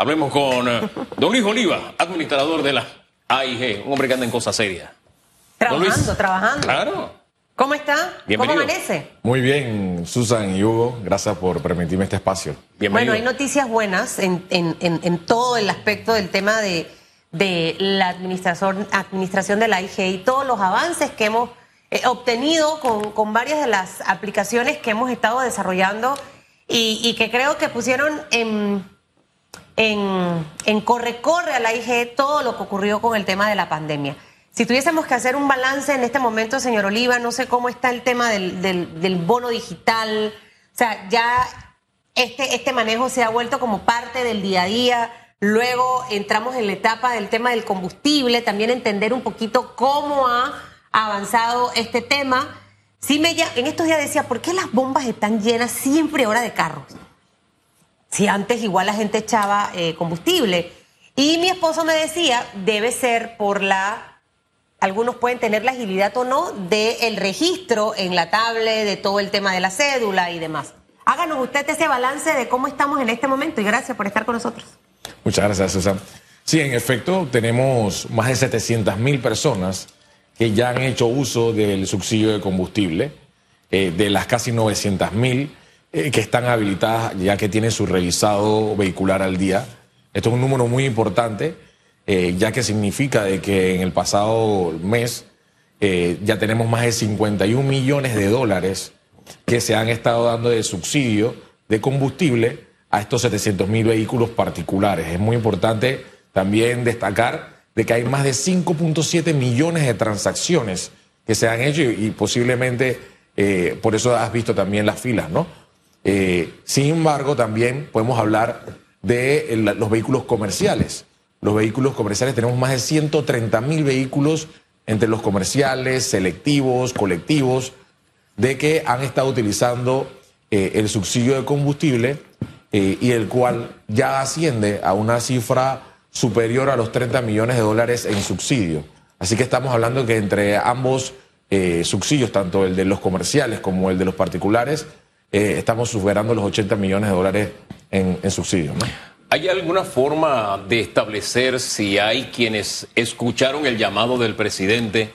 Hablemos con eh, don Luis Oliva, administrador de la AIG, un hombre que anda en cosas serias. Trabajando, trabajando. Claro. ¿Cómo está? Bienvenido. ¿Cómo amanece? Muy bien, Susan y Hugo, gracias por permitirme este espacio. Bienvenido. Bueno, hay noticias buenas en, en- en- en todo el aspecto del tema de, de la administración, administración de la IG y todos los avances que hemos eh, obtenido con, con varias de las aplicaciones que hemos estado desarrollando y, y que creo que pusieron en, en, en corre-corre a la IG todo lo que ocurrió con el tema de la pandemia. Si tuviésemos que hacer un balance en este momento, señor Oliva, no sé cómo está el tema del, bono digital. O sea, ya este, este manejo se ha vuelto como parte del día a día. Luego entramos en la etapa del tema del combustible, también entender un poquito cómo ha avanzado este tema. Sí me, en estos días decía, ¿por qué las bombas están llenas siempre ahora de carros? Si antes igual la gente echaba eh, combustible. Y mi esposo me decía, debe ser por la, algunos pueden tener la agilidad o no, del registro en la tablet, de todo el tema de la cédula y demás. Háganos usted ese balance de cómo estamos en este momento y gracias por estar con nosotros. Muchas gracias, Susan. Sí, en efecto, tenemos más de 700 mil personas que ya han hecho uso del subsidio de combustible, eh, de las casi 900 mil eh, que están habilitadas ya que tienen su revisado vehicular al día. Esto es un número muy importante, eh, ya que significa de que en el pasado mes eh, ya tenemos más de 51 millones de dólares que se han estado dando de subsidio de combustible a estos 700 mil vehículos particulares. Es muy importante también destacar de que hay más de 5.7 millones de transacciones que se han hecho y, posiblemente por eso has visto también las filas, ¿no? Eh, sin embargo, también podemos hablar de el- los vehículos comerciales. Los vehículos comerciales tenemos más de 130 mil vehículos entre los comerciales, selectivos, colectivos, de que han estado utilizando eh, el subsidio de combustible eh, y el cual ya asciende a una cifra superior a los 30 millones de dólares en subsidio. Así que estamos hablando que entre ambos eh, subsidios, tanto el de los comerciales como el de los particulares, eh, estamos superando los 80 millones de dólares en, en subsidio. ¿no? ¿Hay alguna forma de establecer si hay quienes escucharon el llamado del presidente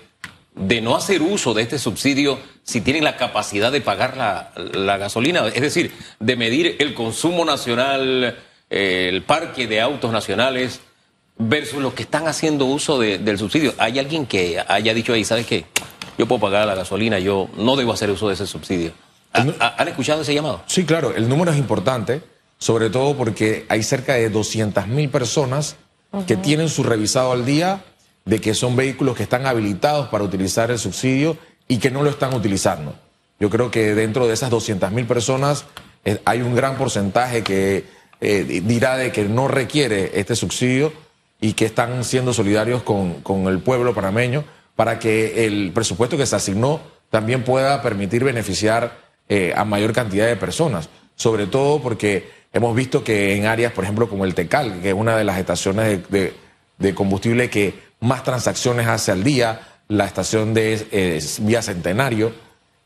de no hacer uso de este subsidio si tienen la capacidad de pagar la, la gasolina? Es decir, de medir el consumo nacional, eh, el parque de autos nacionales versus los que están haciendo uso de- del subsidio. ¿Hay alguien que haya dicho ahí, ¿sabes qué? Yo puedo pagar la gasolina, yo no debo hacer uso de ese subsidio. ¿Ha- ha- ¿Han escuchado ese llamado? Sí, claro, el número es importante, sobre todo porque hay cerca de 200 mil personas que tienen su revisado al día de que son vehículos que están habilitados para utilizar el subsidio y que no lo están utilizando. Yo creo que dentro de esas 200 mil personas eh, hay un gran porcentaje que eh, dirá de que no requiere este subsidio y que están siendo solidarios con, con el pueblo panameño para que el presupuesto que se asignó también pueda permitir beneficiar eh, a mayor cantidad de personas. Sobre todo porque hemos visto que en áreas, por ejemplo, como el Tecal, que es una de las estaciones de, de- combustible que más transacciones hace al día, la estación de eh, Vía Centenario,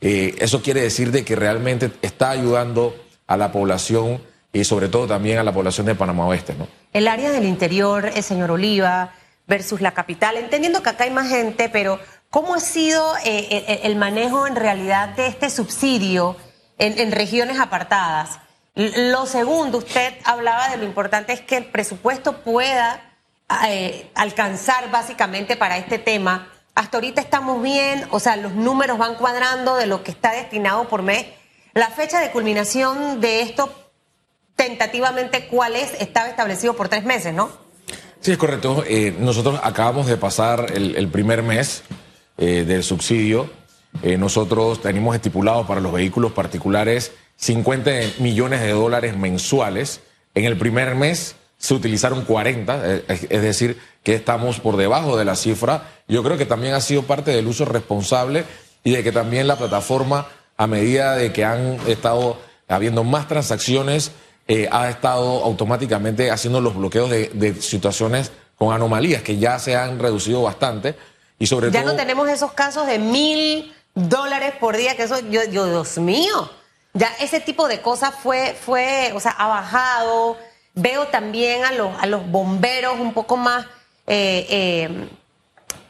eh, eso quiere decir de que realmente está ayudando a la población y sobre todo también a la población de Panamá Oeste, ¿no? El área del interior, el señor Oliva, versus la capital, entendiendo que acá hay más gente, pero ¿cómo ha sido eh, el, el manejo en realidad de este subsidio en, regiones apartadas? Lo segundo, usted hablaba de lo importante es que el presupuesto pueda eh, alcanzar básicamente para este tema. Hasta ahorita estamos bien, o sea, los números van cuadrando de lo que está destinado por mes. La fecha de culminación de esto tentativamente cuál es, estaba establecido por tres meses, ¿no? Sí, es correcto. Eh, nosotros acabamos de pasar el primer mes eh, del subsidio. Eh, nosotros tenemos estipulado para los vehículos particulares 50 millones de dólares mensuales. En el primer mes se utilizaron 40, eh, es decir, que estamos por debajo de la cifra. Yo creo que también ha sido parte del uso responsable y de que también la plataforma, a medida de que han estado habiendo más transacciones, ha estado automáticamente haciendo los bloqueos de situaciones con anomalías que ya se han reducido bastante y sobre Ya todo no tenemos esos casos de mil dólares por día, que eso, yo, yo, Dios mío, ya ese tipo de cosas fue, fue, o sea, ha bajado, veo también a los, a los bomberos un poco más eh, eh,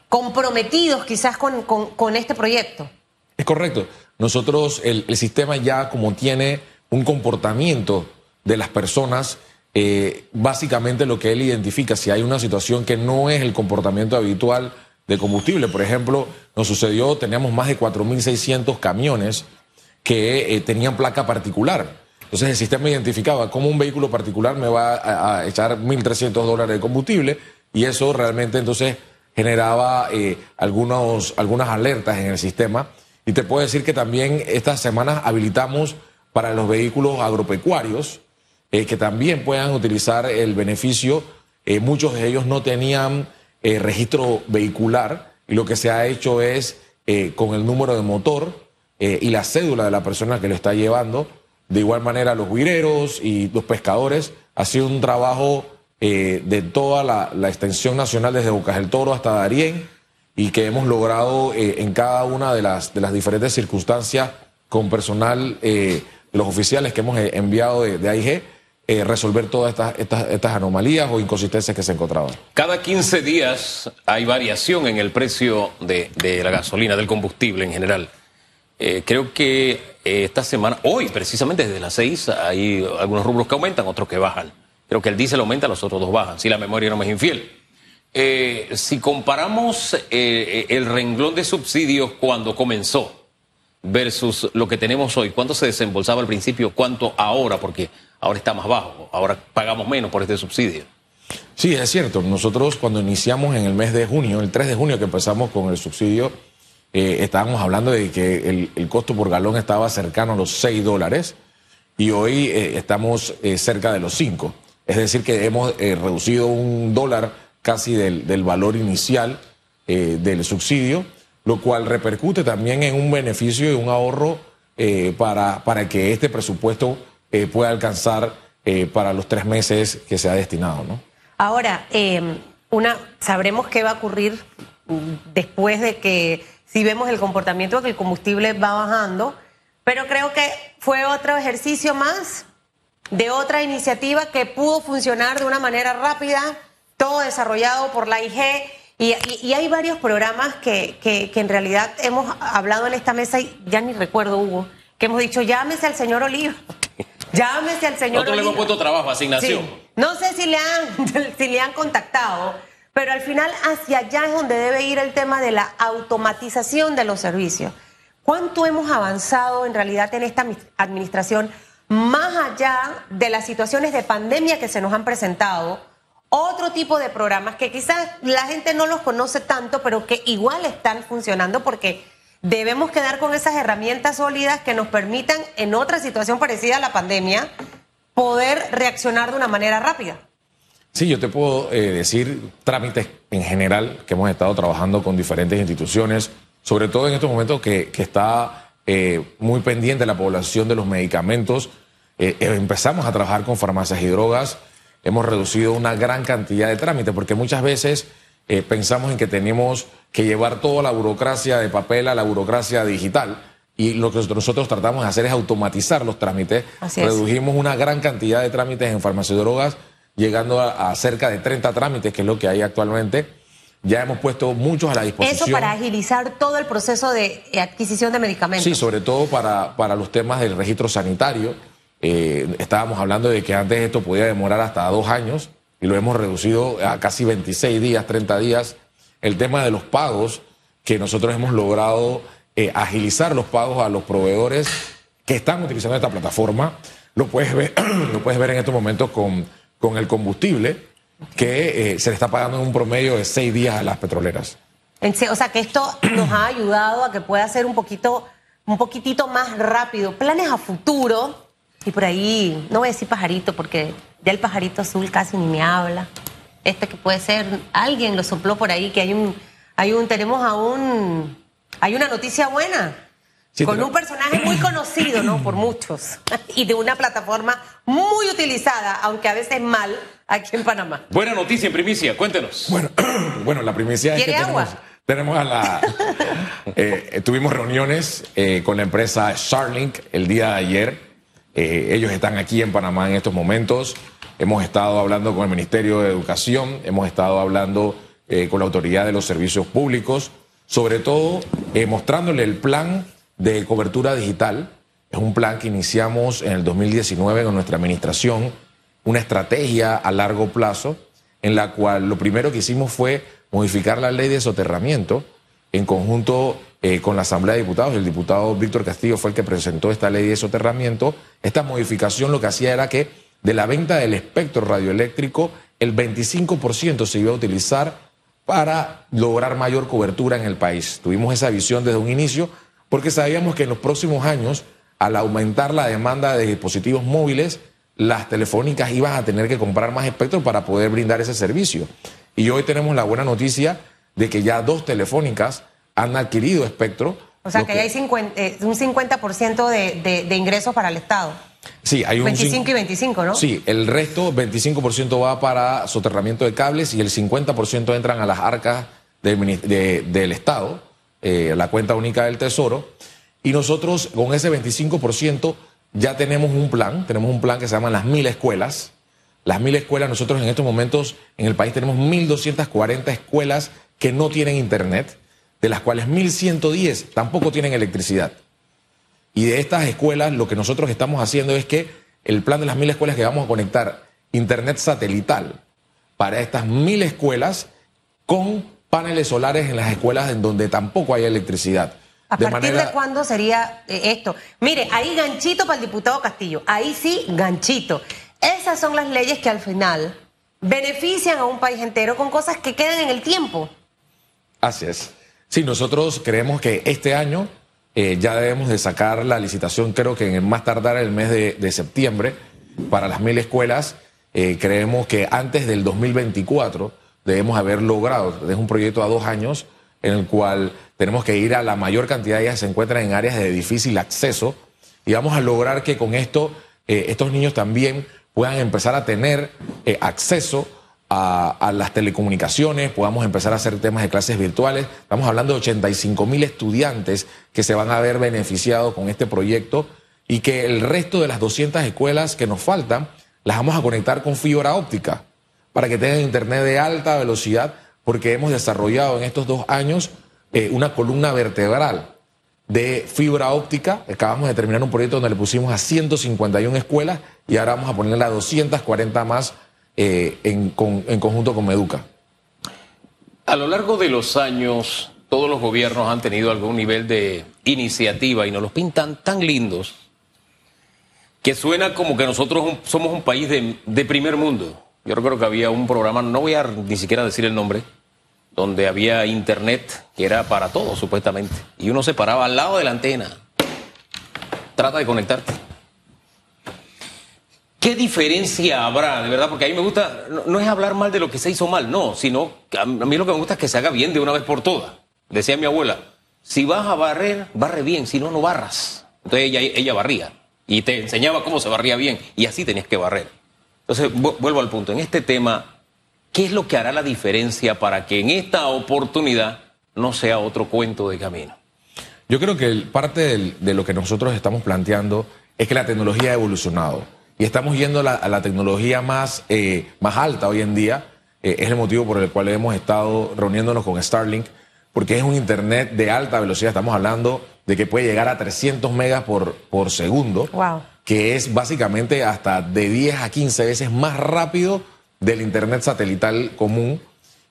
comprometidos quizás con, con, este proyecto. Es correcto. Nosotros, el, el, sistema ya como tiene un comportamiento de las personas, eh, básicamente lo que él identifica, si hay una situación que no es el comportamiento habitual de combustible, por ejemplo, nos sucedió, teníamos más de 4.600 camiones que tenían placa particular. Entonces el sistema identificaba cómo un vehículo particular me va a, echar 1.300 dólares de combustible y eso realmente entonces generaba eh, algunos, algunas alertas en el sistema. Y te puedo decir que también estas semanas habilitamos para los vehículos agropecuarios eh, que también puedan utilizar el beneficio. Eh, muchos de ellos no tenían registro vehicular y lo que se ha hecho es con el número de motor y la cédula de la persona que lo está llevando. De igual manera los guireros y los pescadores. Ha sido un trabajo eh, de toda la, extensión nacional desde Bocas del Toro hasta Darién y que hemos logrado eh, en cada una de las, de las diferentes circunstancias con personal, eh, los oficiales que hemos enviado de, AIG, resolver todas estas, estas, anomalías o inconsistencias que se encontraban. Cada 15 días hay variación en el precio de, la gasolina, del combustible en general. creo que esta semana, hoy precisamente desde las 6, hay algunos rubros que aumentan, otros que bajan. Creo que el diésel aumenta, los otros dos bajan, si la memoria no me es infiel. Eh, si comparamos eh, el renglón de subsidios cuando comenzó versus lo que tenemos hoy, ¿cuánto se desembolsaba al principio? ¿Cuánto ahora? Porque ahora está más bajo, ahora pagamos menos por este subsidio. Sí, es cierto. Nosotros cuando iniciamos en el mes de junio, el 3 de junio que empezamos con el subsidio, eh, estábamos hablando de que el, costo por galón estaba cercano a los 6 dólares y hoy estamos cerca de los 5. Es decir, que hemos eh, reducido un dólar casi del, valor inicial eh, del subsidio, lo cual repercute también en un beneficio y un ahorro eh, para, para que este presupuesto pueda alcanzar para los tres meses que se ha destinado. ¿no? Ahora, una, sabremos qué va a ocurrir después de que, si vemos el comportamiento de que el combustible va bajando, pero creo que fue otro ejercicio más de otra iniciativa que pudo funcionar de una manera rápida, todo desarrollado por la IG. Y, hay varios programas que, que, en realidad hemos hablado en esta mesa y ya ni recuerdo, Hugo, que hemos dicho, llámese al señor Oliva. Llámese al señor Nosotros le hemos puesto trabajo, asignación. No sé si le, han, si le han contactado, pero al final hacia allá es donde debe ir el tema de la automatización de los servicios. ¿Cuánto hemos avanzado en realidad en esta administración? más allá de las situaciones de pandemia que se nos han presentado, otro tipo de programas que quizás la gente no los conoce tanto, pero que igual están funcionando porque debemos quedar con esas herramientas sólidas que nos permitan en otra situación parecida a la pandemia poder reaccionar de una manera rápida. Sí, yo te puedo eh, decir trámites en general que hemos estado trabajando con diferentes instituciones, sobre todo en estos momentos que, está eh, muy pendiente la población de los medicamentos eh, empezamos a trabajar con farmacias y drogas, hemos reducido una gran cantidad de trámites, porque muchas veces eh, pensamos en que tenemos que llevar toda la burocracia de papel a la burocracia digital. Y lo que nosotros tratamos de hacer es automatizar los trámites. Redujimos una gran cantidad de trámites en farmacias y drogas, llegando a, cerca de 30 trámites, que es lo que hay actualmente. Ya hemos puesto muchos a la disposición. Eso para agilizar todo el proceso de adquisición de medicamentos. Sí, sobre todo para, para los temas del registro sanitario eh, estábamos hablando de que antes esto podía demorar hasta dos años y lo hemos reducido a casi 26 días, 30 días. El tema de los pagos, que nosotros hemos logrado eh, agilizar los pagos a los proveedores que están utilizando esta plataforma, lo puedes ver, lo puedes ver en estos momentos con, con el combustible, que eh, se le está pagando en un promedio de seis días a las petroleras. O sea que esto nos ha ayudado a que pueda ser un poquito, un poquitito más rápido. Planes a futuro y por ahí, no voy a decir pajarito porque ya el pajarito azul casi ni me habla. Este que puede ser, alguien lo sopló por ahí, que hay un, hay un, tenemos a un, hay una noticia buena. con un personaje muy conocido, ¿no? Por muchos. y de una plataforma muy utilizada, aunque a veces mal, aquí en Panamá. Buena noticia en primicia, cuéntenos. Bueno, bueno la primicia es que agua? Tenemos, a la. Eh, tuvimos reuniones eh, con la empresa Starlink el día de ayer eh, ellos están aquí en Panamá en estos momentos hemos estado hablando con el Ministerio de Educación, hemos estado hablando eh, con la Autoridad de los Servicios Públicos, sobre todo eh, mostrándole el plan de cobertura digital. Es un plan que iniciamos en el 2019 con nuestra administración, una estrategia a largo plazo en la cual lo primero que hicimos fue modificar la ley de soterramiento en conjunto eh, con la Asamblea de Diputados. El diputado Víctor Castillo fue el que presentó esta ley de soterramiento. Esta modificación lo que hacía era que de la venta del espectro radioeléctrico, el 25% se iba a utilizar para lograr mayor cobertura en el país. Tuvimos esa visión desde un inicio porque sabíamos que en los próximos años, al aumentar la demanda de dispositivos móviles, las telefónicas iban a tener que comprar más espectro para poder brindar ese servicio. Y hoy tenemos la buena noticia de que ya dos telefónicas han adquirido espectro. O sea, que, hay eh, un 50% de, de, ingresos para el Estado. Sí, hay un 25 y 25, ¿no? Sí, el resto, 25% va para soterramiento de cables y el 50% entran a las arcas del Estado, eh, la cuenta única del Tesoro. Y nosotros con ese 25% ya tenemos un plan, tenemos un plan que se llama las mil escuelas. Las mil escuelas, nosotros en estos momentos en el país tenemos 1.240 escuelas que no tienen internet, de las cuales 1.110 tampoco tienen electricidad. Y de estas escuelas lo que nosotros estamos haciendo es que el plan de las mil escuelas que vamos a conectar internet satelital para estas mil escuelas con paneles solares en las escuelas en donde tampoco hay electricidad. ¿A partir de cuándo sería eh, esto? Mire, ahí ganchito para el diputado Castillo, ahí sí, ganchito. Esas son las leyes que al final benefician a un país entero con cosas que quedan en el tiempo. Así es. Sí, nosotros creemos que este año eh, ya debemos de sacar la licitación, creo que en más tardar el mes de, septiembre, para las mil escuelas. Eh, creemos que antes del 2024 debemos haber logrado, es un proyecto a dos años, en el cual tenemos que ir a la mayor cantidad de ellas se encuentran en áreas de difícil acceso y vamos a lograr que con esto eh, estos niños también puedan empezar a tener acceso a, las telecomunicaciones, podamos empezar a hacer temas de clases virtuales. Estamos hablando de 85 mil estudiantes que se van a ver beneficiados con este proyecto y que el resto de las 200 escuelas que nos faltan las vamos a conectar con fibra óptica para que tengan internet de alta velocidad porque hemos desarrollado en estos dos años eh, una columna vertebral de fibra óptica. Acabamos de terminar un proyecto donde le pusimos a 151 escuelas y ahora vamos a ponerle a 240 más eh, en, conjunto con Meduca. A lo largo de los años, todos los gobiernos han tenido algún nivel de iniciativa y nos los pintan tan lindos que suena como que nosotros somos un país de, primer mundo. Yo recuerdo que había un programa, no voy a ni siquiera decir el nombre, donde había internet que era para todos supuestamente. Y uno se paraba al lado de la antena. Trata de conectarte. ¿Qué diferencia habrá, de verdad? Porque a mí me gusta, no, es hablar mal de lo que se hizo mal, no, sino a mí lo que me gusta es que se haga bien de una vez por todas. Decía mi abuela, si vas a barrer, barre bien, si no, no barras. Entonces ella, ella barría y te enseñaba cómo se barría bien y así tenías que barrer. Entonces, vuelvo al punto, en este tema, ¿qué es lo que hará la diferencia para que en esta oportunidad no sea otro cuento de camino? Yo creo que parte de lo que nosotros estamos planteando es que la tecnología ha evolucionado y estamos yendo a la, tecnología más, eh, más alta hoy en día. Eh, es el motivo por el cual hemos estado reuniéndonos con Starlink, porque es un Internet de alta velocidad. Estamos hablando de que puede llegar a 300 megas por, por segundo, que es básicamente hasta de 10 a 15 veces más rápido del Internet satelital común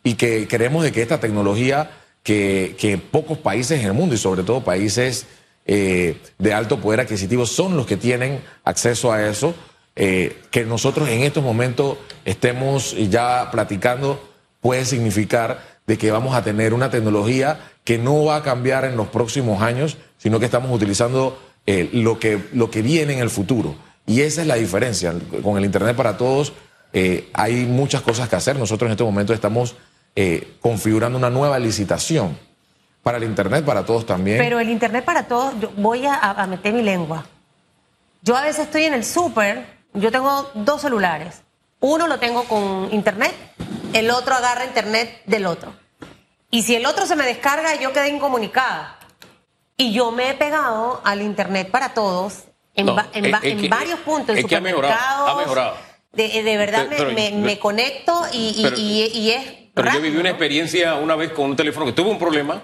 y que creemos de que esta tecnología que, que pocos países en el mundo y sobre todo países eh, de alto poder adquisitivo son los que tienen acceso a eso eh, que nosotros en estos momentos estemos ya platicando puede significar de que vamos a tener una tecnología que no va a cambiar en los próximos años, sino que estamos utilizando eh, lo, que, lo que viene en el futuro. Y esa es la diferencia. Con el Internet para Todos eh, hay muchas cosas que hacer. Nosotros en este momento estamos configurando una nueva licitación para el Internet para Todos también. Pero el Internet para Todos, yo voy a, a meter mi lengua. Yo a veces estoy en el súper yo tengo dos celulares. Uno lo tengo con internet, el otro agarra internet del otro. Y si el otro se me descarga, yo quedé incomunicada. Y yo me he pegado al internet para todos en, varios puntos. Es que ha mejorado, ha mejorado. de, de verdad Pero- me, pero- me- me conecto y, pero- y- y es. Pero yo viví una experiencia una vez con un teléfono que tuve un problema,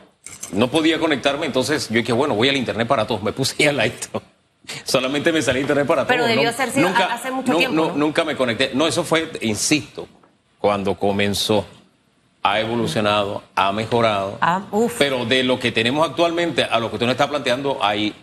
no podía conectarme, entonces yo dije, bueno, voy al internet para todos, me puse ahí al lado. Solamente me salí internet para Pero todos. debió no- nunca, hace mucho no- tiempo. Nunca me conecté. No, eso fue, insisto, cuando comenzó, ha evolucionado, ha mejorado. Ah, uf. Pero de lo que tenemos actualmente a lo que usted nos está planteando hay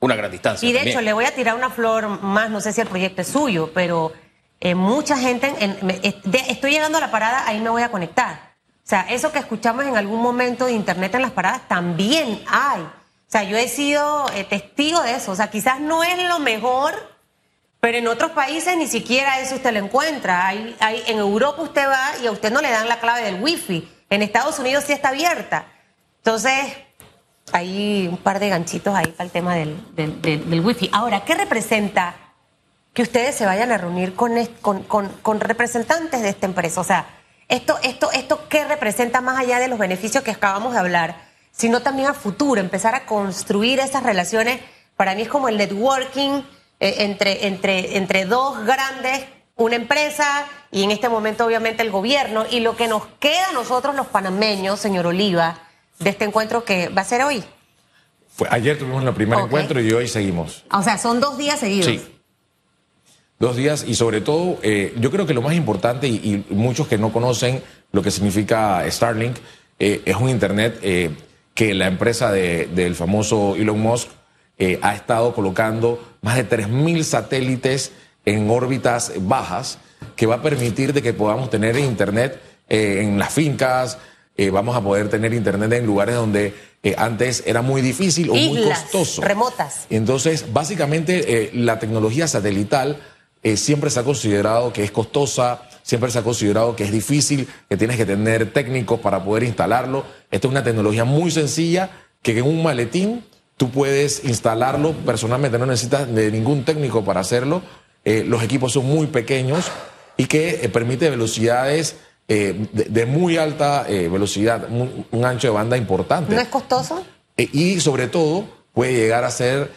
una gran distancia. Y de también. hecho, le voy a tirar una flor más, no sé si el proyecto es suyo, pero eh, mucha gente, en- me- es- de- estoy llegando a la parada, ahí me voy a conectar. O sea, eso que escuchamos en algún momento de internet en las paradas también hay. O sea, yo he sido eh, testigo de eso. O sea, quizás no es lo mejor, pero en otros países ni siquiera eso usted lo encuentra. Hay, en Europa usted va y a usted no le dan la clave del wifi. En Estados Unidos sí está abierta. Entonces, hay un par de ganchitos ahí para el tema del, del, del- wifi. Ahora, ¿qué representa que ustedes se vayan a reunir con, con, con- con representantes de esta empresa? O sea, esto, esto, esto, ¿qué representa más allá de los beneficios que acabamos de hablar, sino también a futuro, empezar a construir esas relaciones? Para mí es como el networking eh, entre, entre, entre dos grandes, una empresa y en este momento obviamente el gobierno. Y lo que nos queda a nosotros los panameños, señor Oliva, de este encuentro que va a ser hoy. Fue- ayer tuvimos el primer encuentro y hoy seguimos. O sea, son dos días seguidos. Sí. Dos días y sobre todo, eh, yo creo que lo más importante y, y muchos que no conocen lo que significa Starlink, eh, es un Internet eh, que la empresa de- del famoso Elon Musk eh, ha estado colocando más de 3.000 satélites en órbitas bajas que va a permitir de que podamos tener Internet eh, en las fincas, eh, vamos a poder tener Internet en lugares donde eh, antes era muy difícil o muy costoso. remotas. Entonces, básicamente, eh, la tecnología satelital siempre se ha considerado que es costosa, siempre se ha considerado que es difícil, que tienes que tener técnicos para poder instalarlo. Esta es una tecnología muy sencilla que en un maletín tú puedes instalarlo personalmente, no necesitas de ningún técnico para hacerlo. Eh, los equipos son muy pequeños y que eh, permite velocidades eh, de, de muy alta velocidad, un, un ancho de banda importante. ¿No es costoso? Y sobre todo puede llegar a ser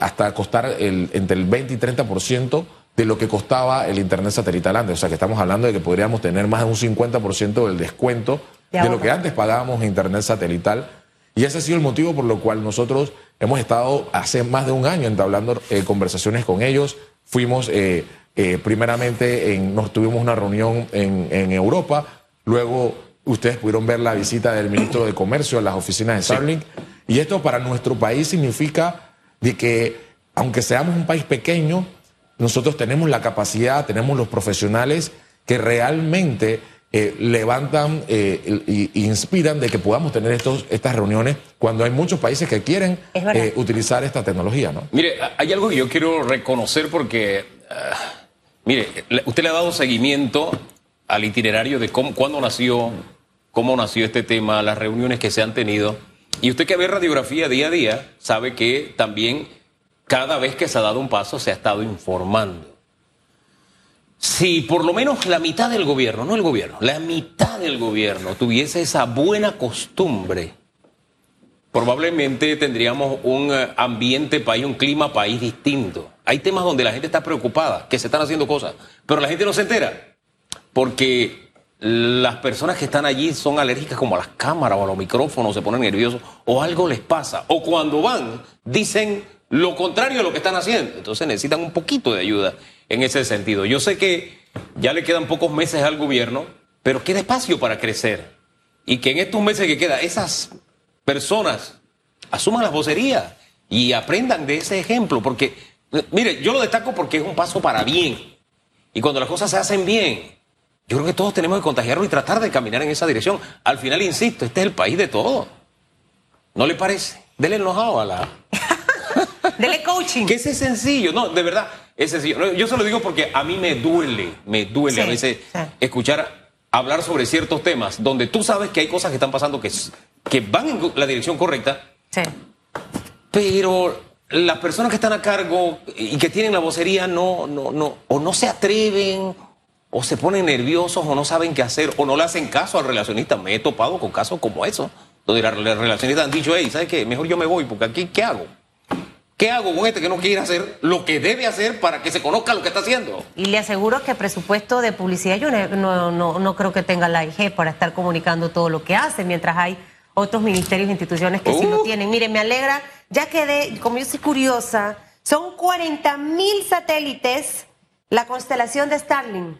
hasta costar el, entre el 20 y 30% de lo que costaba el Internet satelital antes. O sea que estamos hablando de que podríamos tener más de un 50% del descuento De de, lo que antes pagábamos en Internet satelital. Y ese ha sido el motivo por lo cual nosotros hemos estado hace más de un año entablando eh, conversaciones con ellos. Fuimos eh, eh, primeramente, en, nos tuvimos una reunión en, en Europa, luego ustedes pudieron ver la visita del ministro de Comercio a las oficinas de Starlink. Y esto para nuestro país significa de que, aunque seamos un país pequeño, nosotros tenemos la capacidad, tenemos los profesionales que realmente eh, levantan eh, y, y inspiran de que podamos tener estos, estas reuniones cuando hay muchos países que quieren eh, utilizar esta tecnología, ¿no? Mire, hay algo que yo quiero reconocer porque, ah, mire, usted le ha dado seguimiento al itinerario de cómo, cuándo nació, cómo nació este tema, las reuniones que se han tenido. Y usted que ve radiografía día a día, sabe que también cada vez que se ha dado un paso se ha estado informando. Si por lo menos la mitad del gobierno, no el gobierno, la mitad del gobierno tuviese esa buena costumbre probablemente tendríamos un eh, ambiente país, un clima país distinto. Hay temas donde la gente está preocupada, que se están haciendo cosas, pero la gente no se entera, porque las personas que están allí son alérgicas como a las cámaras o a los micrófonos, se ponen nerviosos, o algo les pasa, o cuando van dicen lo contrario de lo que están haciendo, entonces necesitan un poquito de ayuda en ese sentido. Yo sé que ya le quedan pocos meses al gobierno, pero queda espacio para crecer. Y que en estos meses que queda, esas personas asuman las vocerías y aprendan de ese ejemplo, porque, mire, yo lo destaco porque es un paso para bien. Y cuando las cosas se hacen bien, yo creo que todos tenemos que contagiarlo y tratar de caminar en esa dirección. Al final, insisto, este es el país de todos. ¿No le parece? Dele enojado a la... Dele coaching. Que ese es sencillo, no, de verdad, es sencillo. Yo se lo digo porque a mí me duele, me duele a Sí, veces sí. escuchar hablar sobre ciertos temas donde tú sabes que hay cosas que están pasando que, que van en la dirección correcta, Sí. pero las personas que están a cargo y que tienen la vocería no, no, no, o no se atreven, o se ponen nerviosos, o no saben qué hacer, o no le hacen caso al relacionista. Me he topado con casos como eso, donde las relacionistas han dicho, hey, ¿sabes qué? Mejor yo me voy, porque aquí, ¿qué hago? ¿Qué hago con este que no quiere hacer lo que debe hacer para que se conozca lo que está haciendo? Y le aseguro que presupuesto de publicidad yo no, no, no creo que tenga la IG para estar comunicando todo lo que hace, mientras hay otros ministerios e instituciones que sí lo tienen. Mire, me alegra, ya quedé, como yo soy curiosa, son 40 mil satélites la constelación de Starlink.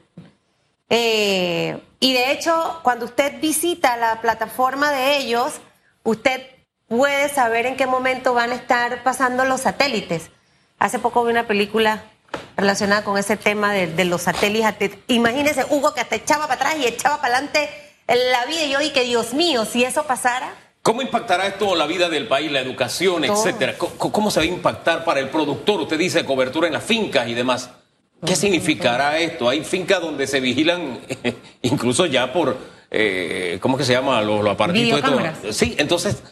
Eh, y de hecho, cuando usted visita la plataforma de ellos, usted puede saber en qué momento van a estar pasando los satélites. Hace poco vi una película relacionada con ese tema de, los satélites. Imagínese, Hugo, que hasta echaba para atrás y echaba para adelante la vida. Y yo, y que Dios mío, si eso pasara. ¿Cómo impactará esto la vida del país, la educación, etcétera? ¿Cómo, se va a impactar para el productor? Usted dice cobertura en las fincas y demás. ¿Qué significará esto? Hay fincas donde se vigilan incluso ya por, eh, ¿cómo que se llama? Los, los aparatitos. Sí, entonces,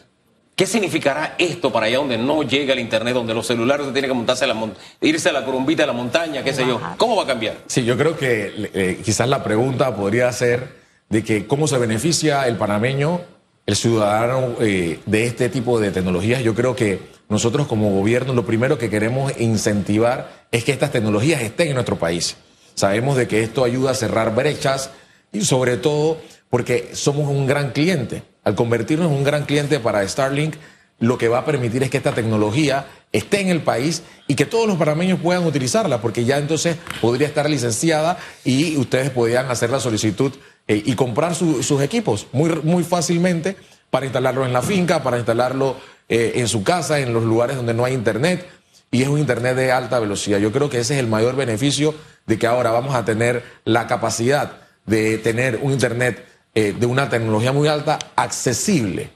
¿Qué significará esto para allá donde no llega el internet, donde los celulares tienen que montarse a la irse a la corumbita de la montaña, qué sé yo? ¿Cómo va a cambiar? Sí, yo creo que eh, quizás la pregunta podría ser de que cómo se beneficia el panameño, el ciudadano eh, de este tipo de tecnologías. Yo creo que nosotros como gobierno lo primero que queremos incentivar es que estas tecnologías estén en nuestro país. Sabemos de que esto ayuda a cerrar brechas y sobre todo porque somos un gran cliente. Al convertirnos en un gran cliente para Starlink, lo que va a permitir es que esta tecnología esté en el país y que todos los panameños puedan utilizarla, porque ya entonces podría estar licenciada y ustedes podrían hacer la solicitud eh, y comprar sus equipos muy, muy fácilmente para instalarlo en la finca, para instalarlo eh, en su casa, en los lugares donde no hay internet. Y es un internet de alta velocidad. Yo creo que ese es el mayor beneficio de que ahora vamos a tener la capacidad de tener un internet eh, de una tecnología muy alta accesible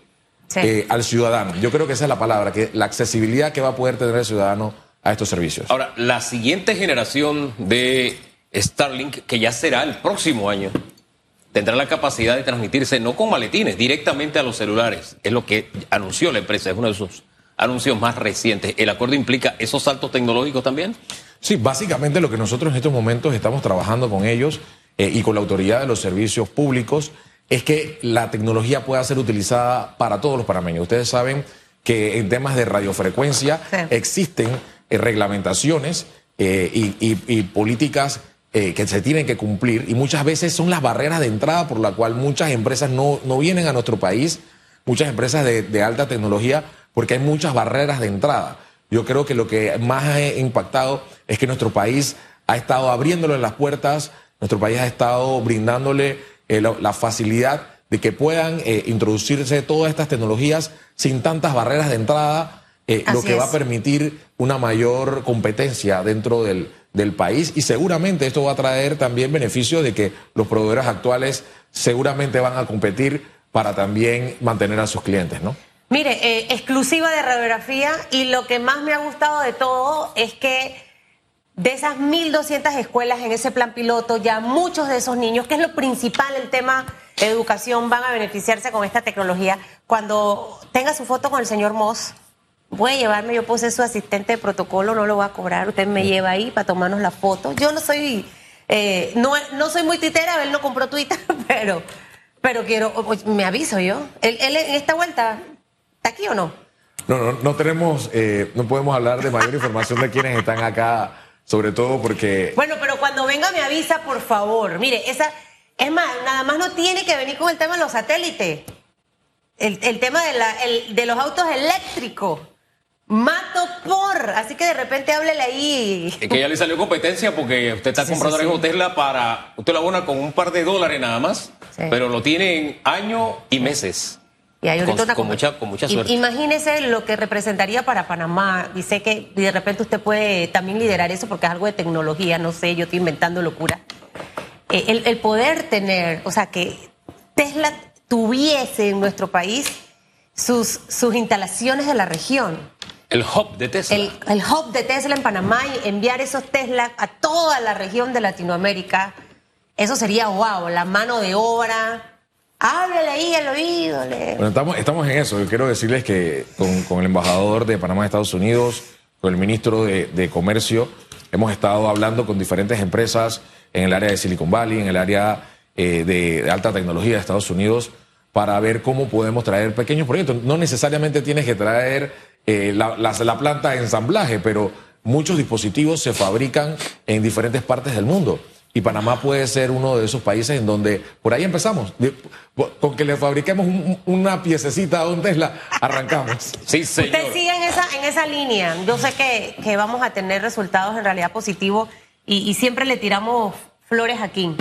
eh, al ciudadano. Yo creo que esa es la palabra, que la accesibilidad que va a poder tener el ciudadano a estos servicios. Ahora, la siguiente generación de Starlink, que ya será el próximo año, tendrá la capacidad de transmitirse no con maletines, directamente a los celulares. Es lo que anunció la empresa, es uno de sus anuncios más recientes. ¿El acuerdo implica esos saltos tecnológicos también? Sí, básicamente lo que nosotros en estos momentos estamos trabajando con ellos eh, y con la autoridad de los servicios públicos es que la tecnología pueda ser utilizada para todos los panameños. Ustedes saben que en temas de radiofrecuencia existen eh, reglamentaciones eh, y, políticas eh, que se tienen que cumplir y muchas veces son las barreras de entrada por la cual muchas empresas no, vienen a nuestro país, muchas empresas de, de alta tecnología, porque hay muchas barreras de entrada. Yo creo que lo que más ha impactado es que nuestro país ha estado abriéndole las puertas, nuestro país ha estado brindándole eh, la, facilidad de que puedan eh, introducirse todas estas tecnologías sin tantas barreras de entrada, eh, lo que va a permitir una mayor competencia dentro del, del país y seguramente esto va a traer también beneficio de que los proveedores actuales seguramente van a competir para también mantener a sus clientes, ¿no? Mire, exclusiva de radiografía y lo que más me ha gustado de todo es que de esas 1.200 escuelas en ese plan piloto, ya muchos de esos niños, que es lo principal, el tema educación, van a beneficiarse con esta tecnología. Cuando tenga su foto con el señor Moss, voy a llevarme, yo puse su asistente de protocolo, no lo voy a cobrar, usted me lleva ahí para tomarnos la foto. Yo no soy, eh, no, no soy muy titera, él no compró Twitter, pero, pero quiero, me aviso yo. ¿Él, en esta vuelta está aquí o no? No, no, no tenemos, eh, no podemos hablar de mayor información de quienes están acá sobre todo porque... Bueno, pero cuando venga me avisa, por favor. Mire, esa... Es más, nada más no tiene que venir con el tema de los satélites. El, tema de, la, de los autos eléctricos. Mato por. Así que de repente háblele ahí. Es que ya le salió competencia porque usted está comprando sí, Tesla para. Usted lo abona con un par de dólares nada más, pero lo tiene en años y meses. Y hay con, con, mucha, con mucha suerte. Imagínese lo que representaría para Panamá. Dice que de repente usted puede también liderar eso porque es algo de tecnología, no sé, yo estoy inventando locura. Eh, el, el, poder tener, o sea, que Tesla tuviese en nuestro país sus, sus instalaciones de la región. El hub de Tesla. El, el hub de Tesla en Panamá y enviar esos Tesla a toda la región de Latinoamérica. Eso sería wow, la mano de obra Háblale ahí al oído. Bueno, estamos, estamos en eso. Yo quiero decirles que con, el embajador de Panamá de Estados Unidos, con el ministro de, Comercio, hemos estado hablando con diferentes empresas en el área de Silicon Valley, en el área eh, de, alta tecnología de Estados Unidos, para ver cómo podemos traer pequeños proyectos. No necesariamente tienes que traer eh, la, la- la planta de ensamblaje, pero muchos dispositivos se fabrican en diferentes partes del mundo. Y Panamá puede ser uno de esos países en donde por ahí empezamos. Con que le fabriquemos un- una piececita a un Tesla, arrancamos. Sí, señor. Usted sigue en esa, en esa línea. Yo sé que, que vamos a tener resultados en realidad positivos y, y siempre le tiramos flores aquí.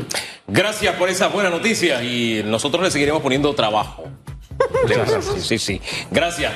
Gracias por esa buena noticia y nosotros le seguiremos poniendo trabajo. Muchas gracias. Sí, sí, sí. Gracias.